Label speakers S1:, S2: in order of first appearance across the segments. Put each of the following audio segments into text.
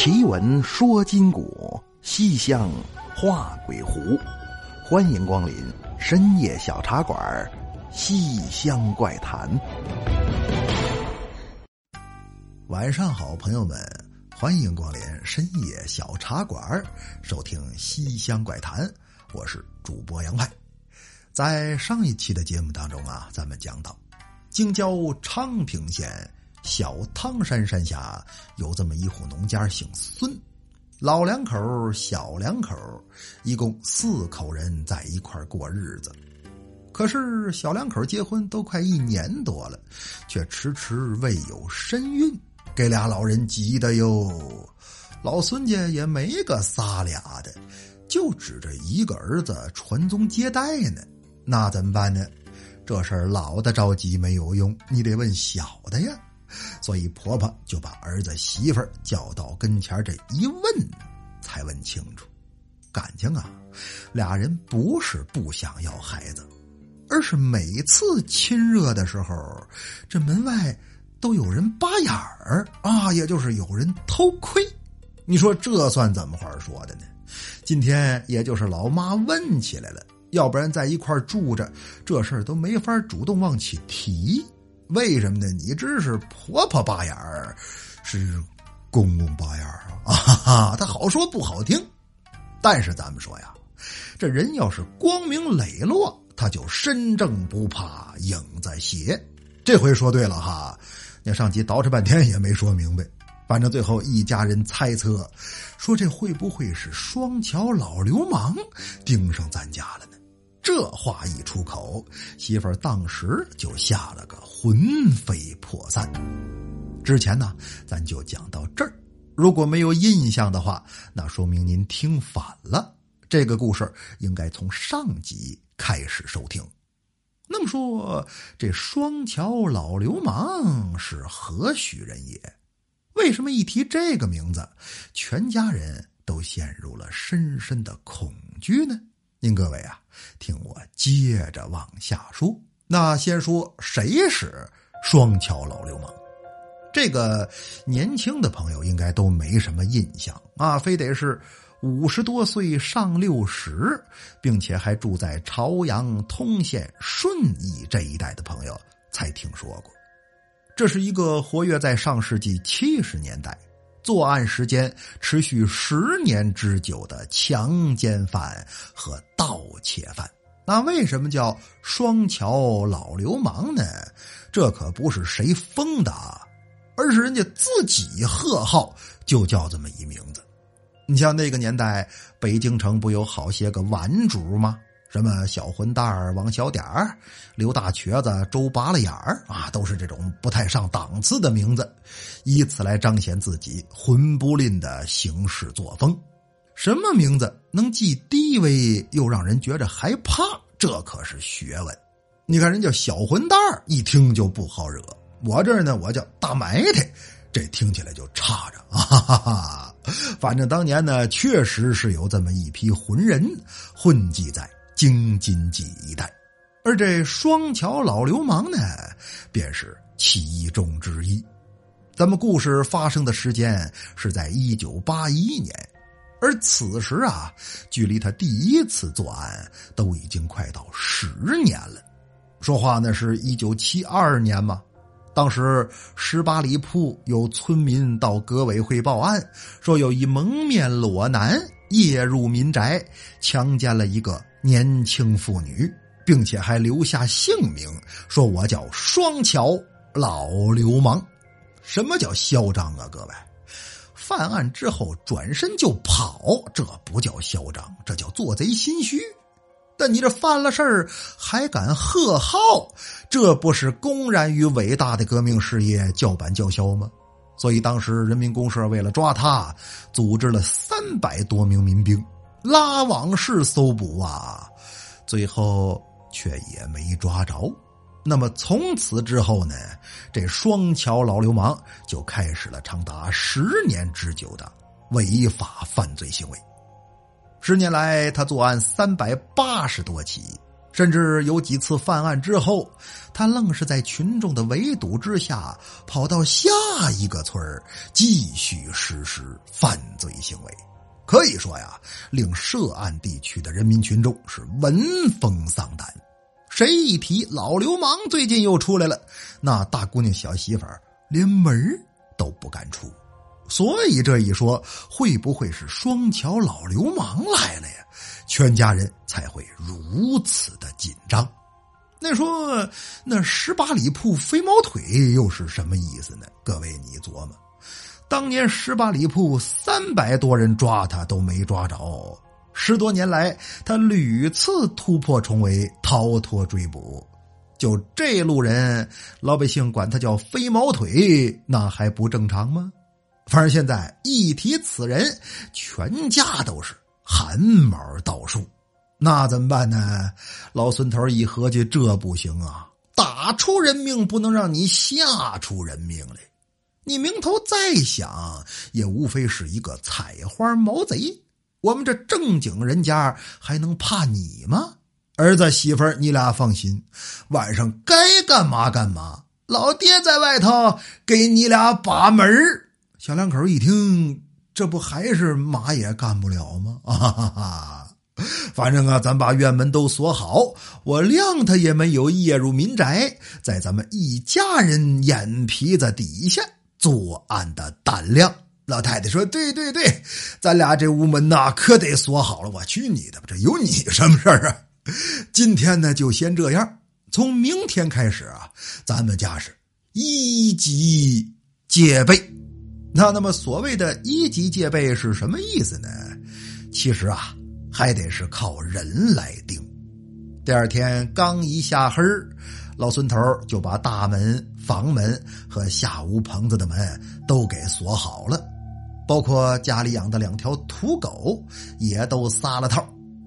S1: 奇闻说今古，西厢画鬼狐。欢迎光临深夜小茶馆《西厢怪谈》。晚上好，朋友们，欢迎光临深夜小茶馆，收听《西厢怪谈》。我是主播杨派。在上一期的节目当中啊，咱们讲到，京郊昌平县。小汤山山下有这么一户农家，姓孙，老两口、小两口，一共四口人在一块过日子。可是小两口结婚都快一年多了，却迟迟未有身孕，给俩老人急的哟。老孙家也没个仨俩的，就指着一个儿子传宗接代呢。那怎么办呢？这事儿老的着急没有用，你得问小的呀。所以婆婆就把儿子媳妇儿叫到跟前，这一问，才问清楚，感情啊，俩人不是不想要孩子，而是每次亲热的时候，这门外都有人扒眼儿啊，也就是有人偷窥。你说这算怎么话说的呢？今天也就是老妈问起来了，要不然在一块住着，这事儿都没法主动往起提。为什么呢？你这是婆婆拔眼儿，是公公拔眼儿啊！哈哈，他好说不好听。但是咱们说呀，这人要是光明磊落，他就身正不怕影子斜。这回说对了哈，那上集捯饬半天也没说明白。反正最后一家人猜测，说这会不会是双桥老流氓盯上咱家了呢？这话一出口，媳妇儿当时就吓了个魂飞魄散。之前呢，咱就讲到这儿。如果没有印象的话，那说明您听反了。这个故事应该从上集开始收听。那么说，这双桥老流氓是何许人也？为什么一提这个名字，全家人都陷入了深深的恐惧呢？您各位啊，听我接着往下说。那先说谁是双桥老流氓？这个年轻的朋友应该都没什么印象啊，非得是五十多岁上六十，并且还住在朝阳、通县、顺义这一带的朋友才听说过。这是一个活跃在上世纪七十年代。作案时间持续十年之久的强奸犯和盗窃犯，那为什么叫双桥老流氓呢？这可不是谁封的，而是人家自己贺号就叫这么一名字。你像那个年代，北京城不有好些个顽主吗？什么小混蛋儿、王小点儿、刘大瘸子、周拔了眼儿啊，都是这种不太上档次的名字，以此来彰显自己混不吝的行事作风。什么名字能既低微又让人觉着害怕？这可是学问。你看人家小混蛋儿，一听就不好惹。我这儿呢，我叫大埋汰，这听起来就差着啊。哈哈哈。反正当年呢，确实是有这么一批混人混迹在。京津冀一带，而这双桥老流氓呢，便是其中之一。咱们故事发生的时间是在一九八一年，而此时啊，距离他第一次作案都已经快到十年了。说话呢，是一九七二年嘛。当时十八里铺有村民到革委会报案，说有一蒙面裸男夜入民宅，强奸了一个。年轻妇女，并且还留下姓名，说我叫双桥老流氓。什么叫嚣张啊？各位，犯案之后转身就跑，这不叫嚣张，这叫做贼心虚。但你这犯了事儿还敢贺号，这不是公然与伟大的革命事业叫板叫嚣吗？所以当时人民公社为了抓他，组织了三百多名民兵。拉网式搜捕啊，最后却也没抓着。那么从此之后呢，这双桥老流氓就开始了长达十年之久的违法犯罪行为。十年来，他作案三百八十多起，甚至有几次犯案之后，他愣是在群众的围堵之下，跑到下一个村继续实施犯罪行为。可以说呀，令涉案地区的人民群众是闻风丧胆。谁一提老流氓最近又出来了，那大姑娘小媳妇儿连门都不敢出。所以这一说，会不会是双桥老流氓来了呀？全家人才会如此的紧张。那说那十八里铺飞毛腿又是什么意思呢？各位你琢磨，当年十八里铺三百多人抓他都没抓着，十多年来他屡次突破重围，逃脱追捕。就这路人，老百姓管他叫飞毛腿，那还不正常吗？反正现在一提此人，全家都是。汗毛倒竖，那怎么办呢？老孙头一合计，这不行啊！打出人命，不能让你吓出人命来。你名头再响，也无非是一个采花毛贼。我们这正经人家还能怕你吗？儿子媳妇儿，你俩放心，晚上该干嘛干嘛。老爹在外头给你俩把门小两口一听。这不还是嘛也干不了吗？啊哈哈！反正啊，咱把院门都锁好，我谅他也没有夜入民宅，在咱们一家人眼皮子底下作案的胆量。老太太说：“对对对，咱俩这屋门呐，可得锁好了。我去你的吧，这有你什么事儿啊？今天呢，就先这样。从明天开始啊，咱们家是一级戒备。”那那么所谓的一级戒备是什么意思呢？其实啊，还得是靠人来定。第二天刚一下黑老孙头就把大门、房门和下屋棚子的门都给锁好了，包括家里养的两条土狗也都撒了套。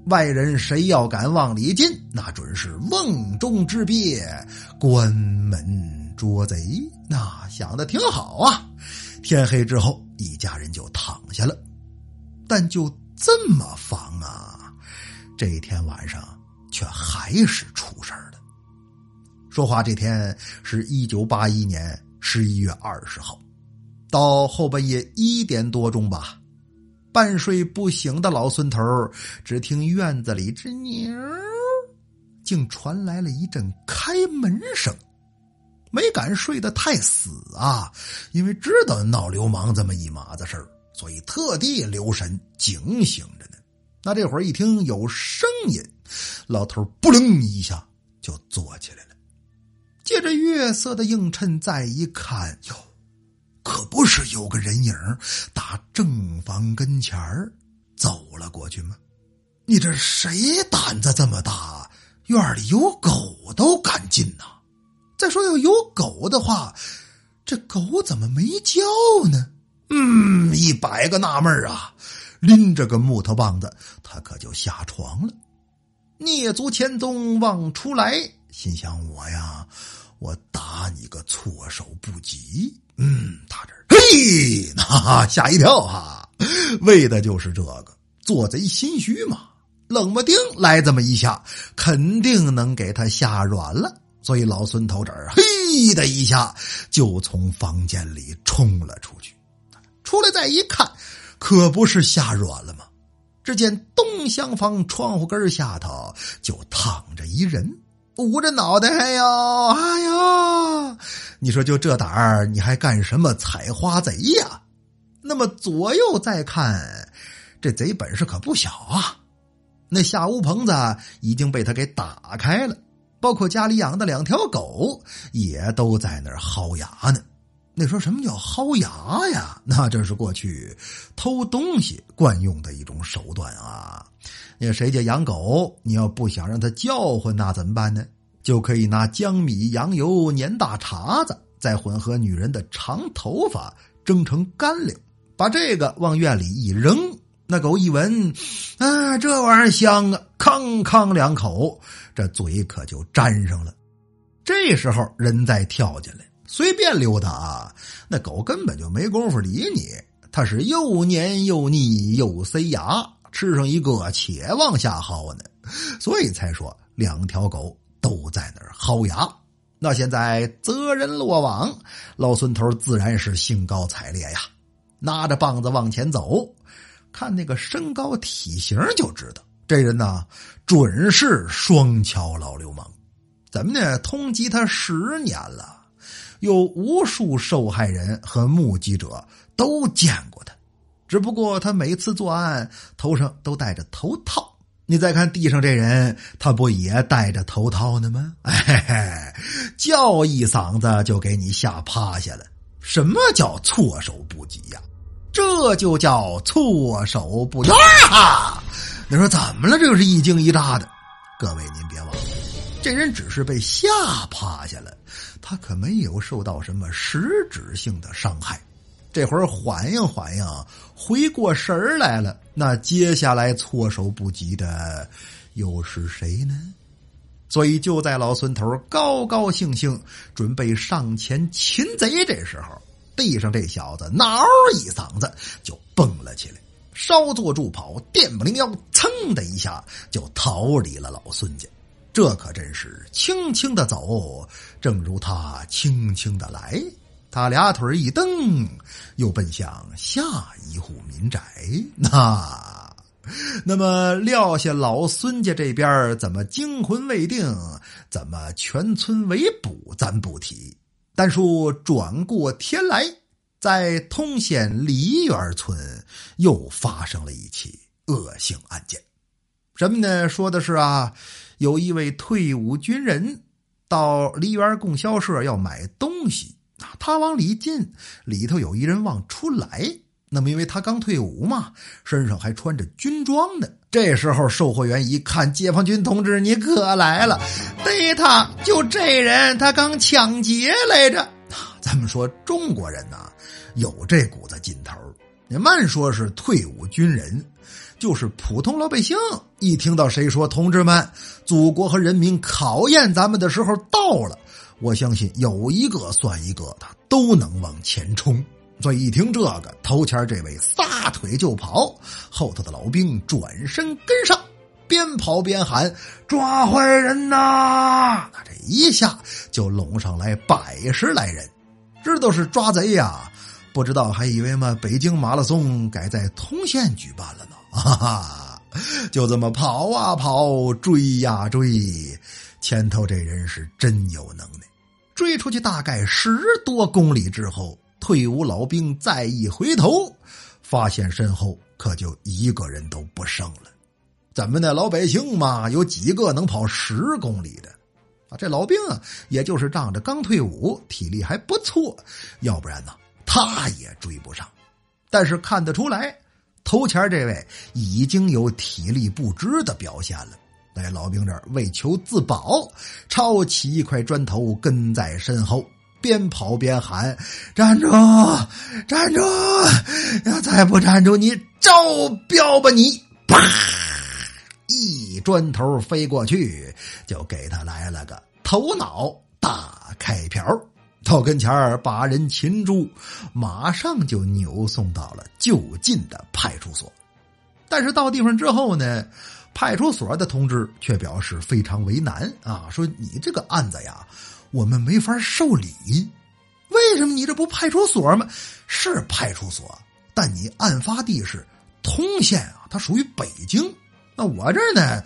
S1: 外人谁要敢往里进，那准是瓮中之鳖，关门捉贼。那想的挺好啊。天黑之后，一家人就躺下了，但就这么防啊，这一天晚上却还是出事儿了。说话这天是一九八一年十一月二十号，到后半夜一点多钟吧，半睡不醒的老孙头只听院子里吱扭，竟传来了一阵开门声。没敢睡得太死啊，因为知道闹流氓这么一码子事儿，所以特地留神警醒着呢。那这会儿一听有声音，老头扑棱一下就坐起来了。借着月色的映衬，再一看，哟，可不是有个人影打正房跟前儿走了过去吗？你这谁胆子这么大？院里有狗都敢进呐！再说要有狗的话，这狗怎么没叫呢？嗯，一百个纳闷啊！拎着个木头棒子，他可就下床了。蹑足潜踪望出来，心想：我呀，我打你个措手不及。嗯，他这嘿，哈哈吓一跳哈，为的就是这个，做贼心虚嘛。冷不丁来这么一下，肯定能给他吓软了。所以老孙头这儿嘿的一下就从房间里冲了出去，出来再一看，可不是吓软了吗？只见东厢房窗户根下头就躺着一人，捂着脑袋，哎呦，哎呦！你说就这胆儿，你还干什么采花贼呀？那么左右再看，这贼本事可不小啊！那下屋棚子已经被他给打开了。包括家里养的两条狗也都在那儿薅牙呢。那说什么叫薅牙呀？那这是过去偷东西惯用的一种手段啊。那谁家养狗，你要不想让它叫唤，那怎么办呢？就可以拿江米、羊油碾大碴子，再混合女人的长头发蒸成干粮，把这个往院里一扔。那狗一闻，啊，这玩意儿香啊！康康两口，这嘴可就粘上了。这时候人再跳进来，随便溜达啊，那狗根本就没工夫理你。它是又黏又腻又塞牙，吃上一个且往下薅呢。所以才说两条狗都在那儿薅牙。那现在责人落网，老孙头自然是兴高采烈呀，拿着棒子往前走。看那个身高体型就知道，这人呢准是双桥老流氓。怎么呢？通缉他十年了，有无数受害人和目击者都见过他。只不过他每次作案头上都戴着头套。你再看地上这人，他不也戴着头套呢吗？哎嘿，叫一嗓子就给你吓趴下了。什么叫措手不及呀？这就叫措手不及。啊！你说怎么了？这是一惊一乍的。各位您别忘了，这人只是被吓趴下了，他可没有受到什么实质性的伤害。这会儿缓应缓应，回过神来了。那接下来措手不及的又是谁呢？所以就在老孙头高高兴兴准备上前擒贼这时候，地上这小子嗷一嗓子就蹦了起来，稍作助跑，电不灵腰，噌的一下就逃离了老孙家。这可真是轻轻的走，正如他轻轻的来。他俩腿一蹬，又奔向下一户民宅。那，那么撂下老孙家这边怎么惊魂未定？怎么全村围捕？咱不提。但说转过天来，在通县梨园村又发生了一起恶性案件。什么呢？说的是啊，有一位退伍军人到梨园供销社要买东西。他往里进，里头有一人往出来。那么，因为他刚退伍嘛，身上还穿着军装呢。这时候，售货员一看，解放军同志，你可来了，逮他！就这人，他刚抢劫来着。咱们说中国人呐，有这股子劲头。你慢说是退伍军人，就是普通老百姓，一听到谁说“同志们，祖国和人民考验咱们的时候到了”。我相信有一个算一个，他都能往前冲。所以一听这个，头前这位撒腿就跑，后头的老兵转身跟上，边跑边喊：“抓坏人呐！”那这一下就拢上来百十来人，知道是抓贼呀？不知道还以为嘛，北京马拉松改在通县举办了呢。哈哈，就这么跑啊跑，追呀追，前头这人是真有能耐。追出去大概十多公里之后，退伍老兵再一回头，发现身后可就一个人都不剩了。怎么的，老百姓嘛，有几个能跑十公里的？啊，这老兵啊，也就是仗着刚退伍，体力还不错，要不然呢，他也追不上。但是看得出来，头前这位已经有体力不支的表现了。在老兵这儿为求自保，抄起一块砖头跟在身后，边跑边喊：“站住！站住！要再不站住，你招标吧！”你啪，一砖头飞过去，就给他来了个头脑大开瓢。到跟前把人擒住，马上就扭送到了就近的派出所。但是到地方之后呢？派出所的同志却表示非常为难啊，说你这个案子呀，我们没法受理。为什么你这不派出所吗？是派出所，但你案发地是通县啊，它属于北京。那我这呢，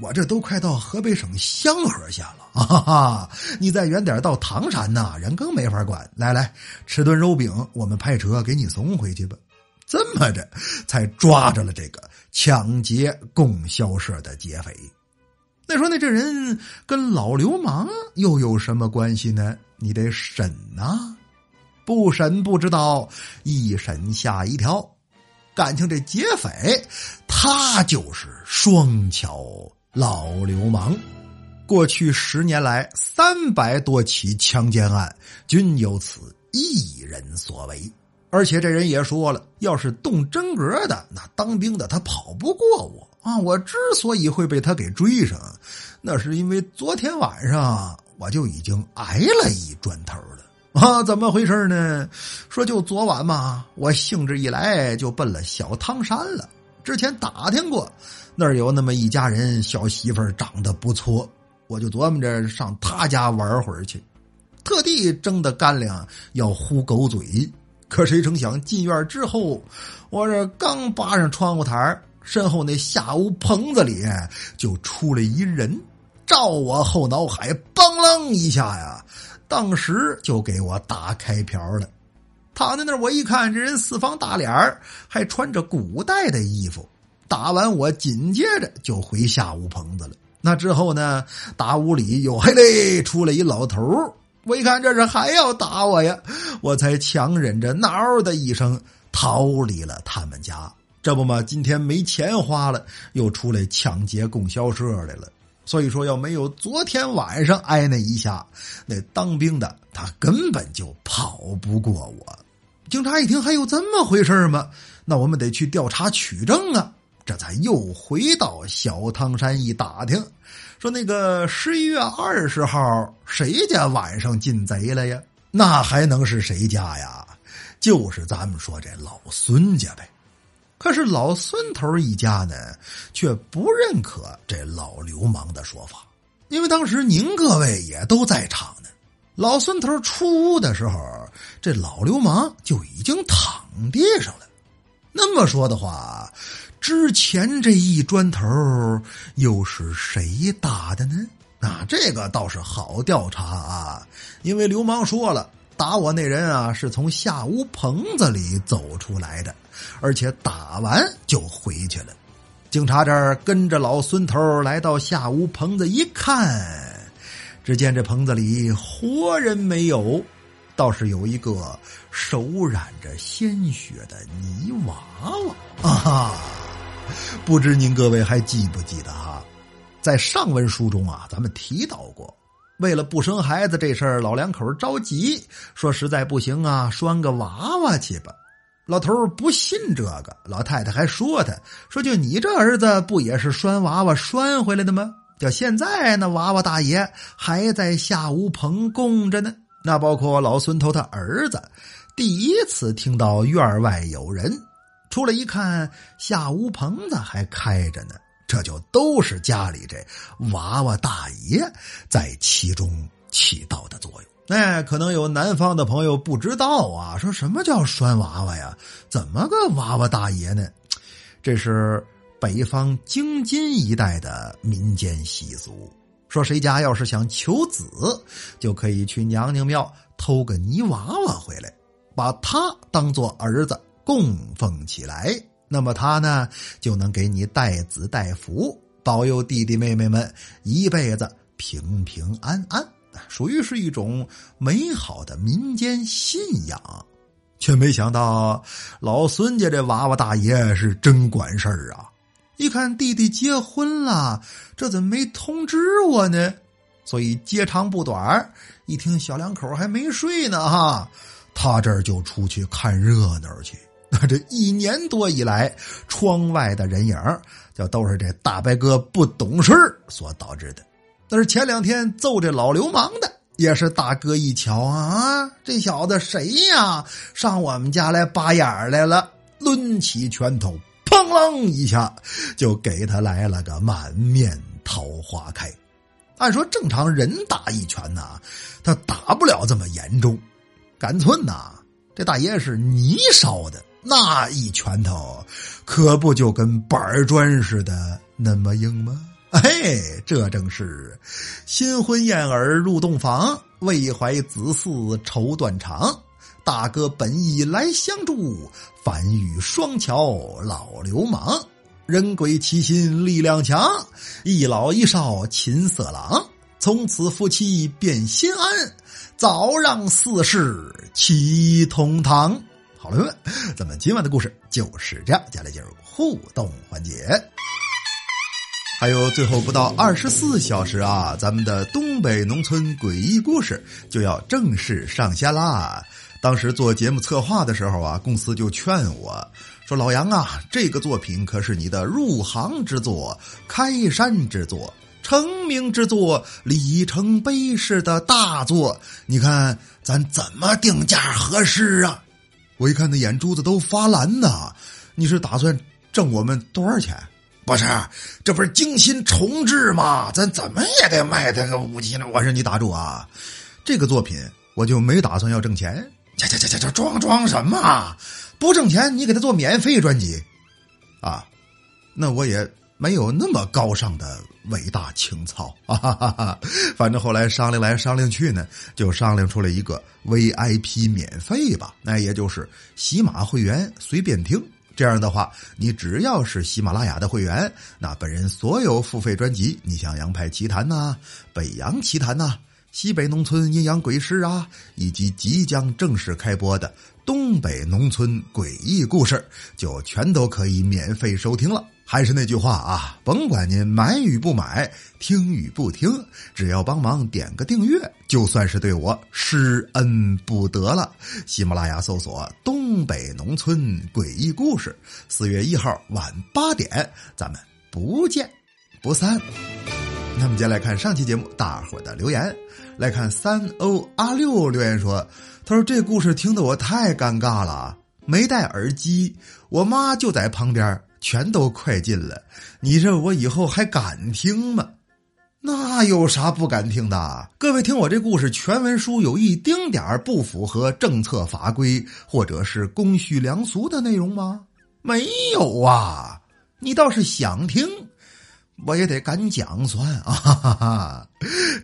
S1: 我这都快到河北省香河县了啊！哈哈你再远点到唐山呐，人更没法管。来来，吃顿肉饼，我们派车给你送回去吧。这么着，才抓着了这个。抢劫供销社的劫匪，那说那这人跟老流氓又有什么关系呢？你得审呐，不审不知道，一审吓一跳。感情这劫匪他就是双桥老流氓。过去十年来，三百多起强奸案均由此一人所为。而且这人也说了，要是动真格的，那当兵的他跑不过我啊！我之所以会被他给追上，那是因为昨天晚上我就已经挨了一砖头了啊！怎么回事呢？说就昨晚嘛，我兴致一来就奔了小汤山了。之前打听过，那儿有那么一家人，小媳妇长得不错，我就琢磨着上他家玩会儿去，特地蒸的干粮要糊狗嘴。可谁成想进院之后，我这刚扒上窗户台身后那下屋棚子里就出来一人，照我后脑海梆啷一下呀，当时就给我打开瓢了。躺在那儿，我一看这人四方大脸还穿着古代的衣服。打完我紧接着就回下屋棚子了。那之后呢，打屋里又嘿嘞出来一老头我一看这是还要打我呀，我才强忍着嗷的一声逃离了他们家。这不嘛，今天没钱花了，又出来抢劫供销社来了。所以说，要没有昨天晚上挨那一下，那当兵的他根本就跑不过我。警察一听还有这么回事吗？那我们得去调查取证啊！这才又回到小汤山一打听，说那个十一月二十号谁家晚上进贼了呀？那还能是谁家呀？就是咱们说这老孙家呗。可是老孙头一家呢，却不认可这老流氓的说法，因为当时您各位也都在场呢。老孙头出屋的时候，这老流氓就已经躺地上了。那么说的话，之前这一砖头又是谁打的呢？那这个倒是好调查啊，因为流氓说了。打我那人啊，是从下屋棚子里走出来的，而且打完就回去了。警察这儿跟着老孙头来到下屋棚子一看，只见这棚子里活人没有，倒是有一个手染着鲜血的泥娃娃啊！不知您各位还记不记得哈？在上文书中啊，咱们提到过。为了不生孩子这事儿，老两口着急，说实在不行啊，拴个娃娃去吧。老头不信这个，老太太还说他，说就你这儿子不也是拴娃娃拴回来的吗？叫现在那娃娃大爷还在下屋棚供着呢。那包括老孙头他儿子，第一次听到院外有人出来一看，下屋棚子还开着呢。这就都是家里这娃娃大爷在其中起到的作用。那可能有南方的朋友不知道啊，说什么叫拴娃娃呀？怎么个娃娃大爷呢？这是北方京津一带的民间习俗。说谁家要是想求子，就可以去娘娘庙偷个泥娃娃回来，把他当做儿子供奉起来。那么他呢，就能给你带子带福，保佑弟弟妹妹们一辈子平平安安，属于是一种美好的民间信仰。却没想到老孙家这娃娃大爷是真管事儿啊！一看弟弟结婚了，这怎么没通知我呢？所以接长不短，一听小两口还没睡呢，哈，他这儿就出去看热闹去。那这一年多以来，窗外的人影就都是这大白哥不懂事所导致的。但是前两天揍这老流氓的，也是大哥一瞧啊，这小子谁呀？上我们家来扒眼来了，抡起拳头，砰啷一下就给他来了个满面桃花开。按说正常人打一拳呐，他打不了这么严重。杆寸呐，这大爷是泥烧的。那一拳头，可不就跟板砖似的那么硬吗？嘿，这正是新婚燕尔入洞房，未怀子嗣愁断肠。大哥本意来相助，反遇双桥老流氓。人鬼齐心力量强，一老一少琴瑟郎。从此夫妻变心安，早让四世齐同堂。好了，咱们今晚的故事就是这样。接下来进入互动环节，还有最后不到二十四小时啊，咱们的东北农村诡异故事就要正式上线啦。当时做节目策划的时候啊，公司就劝我说：“老杨啊，这个作品可是你的入行之作、开山之作、成名之作、里程碑式的大作，你看咱怎么定价合适啊？”我一看，那眼珠子都发蓝呐！你是打算挣我们多少钱？不是，这不是精心重制吗？咱怎么也得卖他个五七呢。我说你打住啊，这个作品我就没打算要挣钱。这这这这这装装什么？不挣钱，你给他做免费专辑啊？那我也没有那么高尚的伟大情操啊！反正后来商量来商量去呢，就商量出了一个 VIP 免费吧，那也就是喜马会员随便听。这样的话，你只要是喜马拉雅的会员，那本人所有付费专辑，你像《洋派奇谈》呐，《北洋奇谈》呐，《西北农村阴阳鬼事》啊，以及即将正式开播的《东北农村诡异故事》，就全都可以免费收听了。还是那句话啊，甭管您买与不买，听与不听，只要帮忙点个订阅，就算是对我施恩不得了。喜马拉雅搜索“东北农村诡异故事”，四月一号晚八点，咱们不见不散。那么，接下来看上期节目大伙的留言，来看三欧阿六留言说：“他说这故事听得我太尴尬了，没戴耳机，我妈就在旁边。”全都快进了，你这我以后还敢听吗？那有啥不敢听的？各位听我这故事，全文书有一丁点儿不符合政策法规或者是公序良俗的内容吗？没有啊！你倒是想听，我也得敢讲算啊！哈哈哈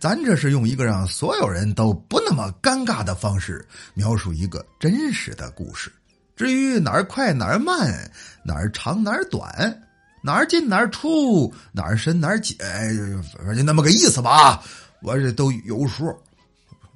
S1: 咱这是用一个让所有人都不那么尴尬的方式描述一个真实的故事。至于哪儿快哪儿慢，哪儿长哪儿短，哪儿进哪儿出，哪儿深哪儿浅，反正那么个意思吧，我这都有数。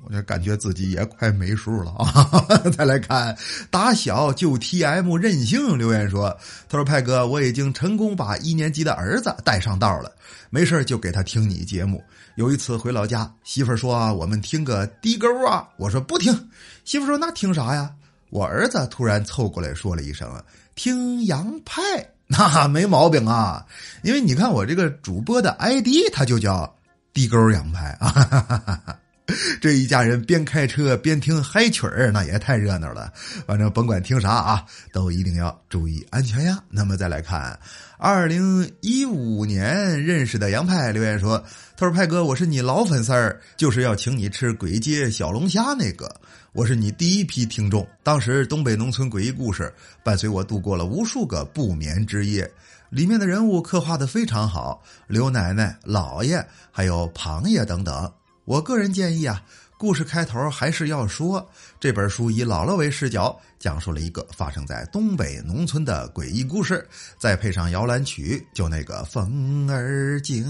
S1: 我这感觉自己也快没数了啊！再来看打小就 T M 任性留言说：“他说派哥，我已经成功把一年级的儿子带上道了，没事就给他听你节目。有一次回老家，媳妇说我们听个低沟啊，我说不听，媳妇说那听啥呀？”我儿子突然凑过来说了一声：“听洋派，那没毛病啊，因为你看我这个主播的 ID，他就叫地沟洋派啊。”哈哈哈哈 这一家人边开车边听嗨曲儿，那也太热闹了。反正甭管听啥啊，都一定要注意安全呀。那么再来看，二零一五年认识的杨派留言说：“他说派哥，我是你老粉丝儿，就是要请你吃鬼街小龙虾那个。我是你第一批听众，当时东北农村诡异故事伴随我度过了无数个不眠之夜，里面的人物刻画的非常好，刘奶奶、姥爷还有庞爷等等。”我个人建议啊，故事开头还是要说这本书以姥姥为视角，讲述了一个发生在东北农村的诡异故事，再配上摇篮曲，就那个风儿静，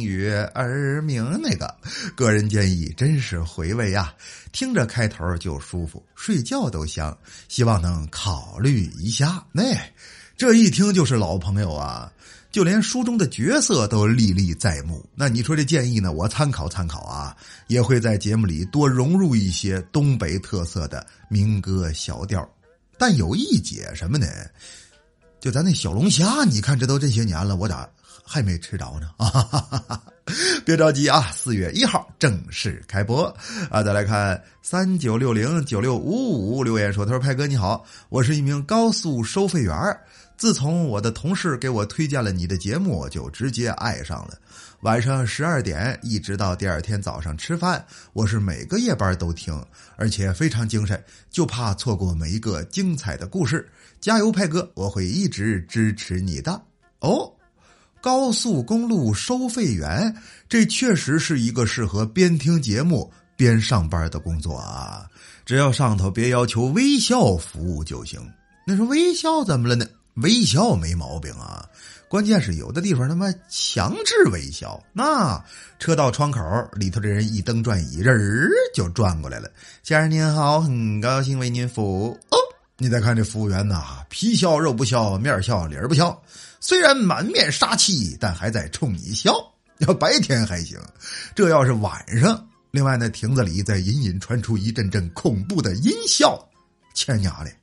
S1: 月儿明那个。个人建议真是回味呀，听着开头就舒服，睡觉都香。希望能考虑一下。那这一听就是老朋友啊。就连书中的角色都历历在目，那你说这建议呢？我参考参考啊，也会在节目里多融入一些东北特色的民歌小调。但有一解什么呢？就咱那小龙虾，你看这都这些年了，我咋还没吃着呢？啊，别着急啊，四月一号正式开播啊！再来看三九六零九六五五留言说：“他说派哥你好，我是一名高速收费员。”自从我的同事给我推荐了你的节目，我就直接爱上了。晚上十二点一直到第二天早上吃饭，我是每个夜班都听，而且非常精神，就怕错过每一个精彩的故事。加油，派哥，我会一直支持你的。哦，高速公路收费员，这确实是一个适合边听节目边上班的工作啊！只要上头别要求微笑服务就行。那说微笑怎么了呢？微笑没毛病啊，关键是有的地方他妈强制微笑。那车道窗口里头的人一蹬转椅，人儿就转过来了。先生您好，很高兴为您服务。哦，你再看这服务员呐，皮笑肉不笑，面笑脸不笑，虽然满面杀气，但还在冲你笑。要白天还行，这要是晚上，另外那亭子里再隐隐传出一阵阵恐怖的阴笑。前娘嘞，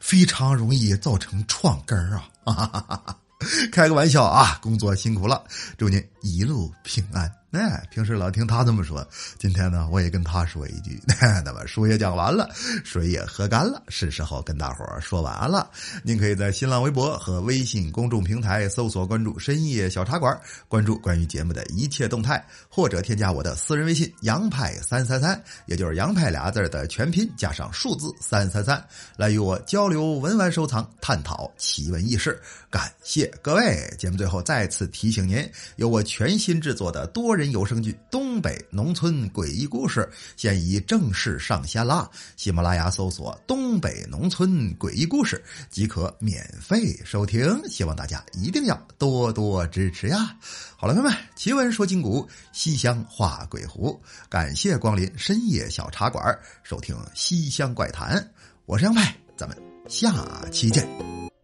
S1: 非常容易造成创根儿啊！开个玩笑啊，工作辛苦了，祝您一路平安。哎，平时老听他这么说，今天呢，我也跟他说一句。那么书也讲完了，水也喝干了，是时候跟大伙儿说晚安了。您可以在新浪微博和微信公众平台搜索关注“深夜小茶馆”，关注关于节目的一切动态，或者添加我的私人微信“杨派三三三”，也就是“杨派”俩字的全拼加上数字三三三，来与我交流文玩收藏，探讨奇闻异事。感谢各位！节目最后再次提醒您，由我全新制作的多人有声剧《东北农村诡异故事》现已正式上线啦！喜马拉雅搜索“东北农村诡异故事”即可免费收听，希望大家一定要多多支持呀！好了，朋友们，奇闻说今古，西厢画鬼狐，感谢光临深夜小茶馆，收听《西厢怪谈》，我是杨派，咱们下期见。